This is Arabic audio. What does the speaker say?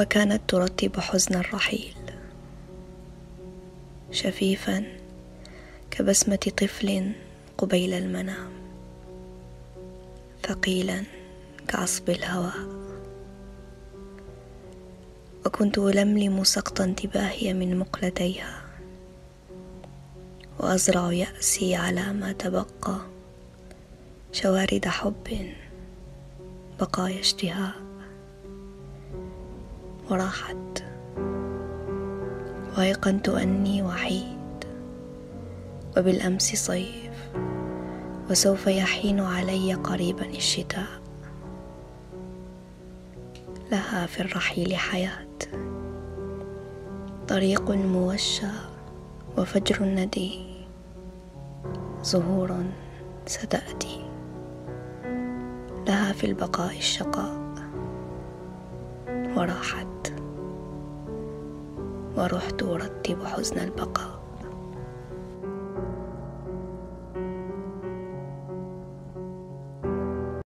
وكانت ترتب حزن الرحيل. شفيفا كبسمة طفل قبيل المنام. ثقيلا كعصب الهواء. وكنت ألملم سقط انتباهي من مقلتيها. وأزرع يأسي على ما تبقى. شوارد حب بقايا اشتهاء. وراحت وأيقنت أني وحيد. وبالأمس صيف. وسوف يحين علي قريبا الشتاء. لها في الرحيل حياة. طريق موشى وفجر ندي. زهور ستأتي. لها في البقاء الشقاء. وراحت ورحت أرتب حزن البقاء.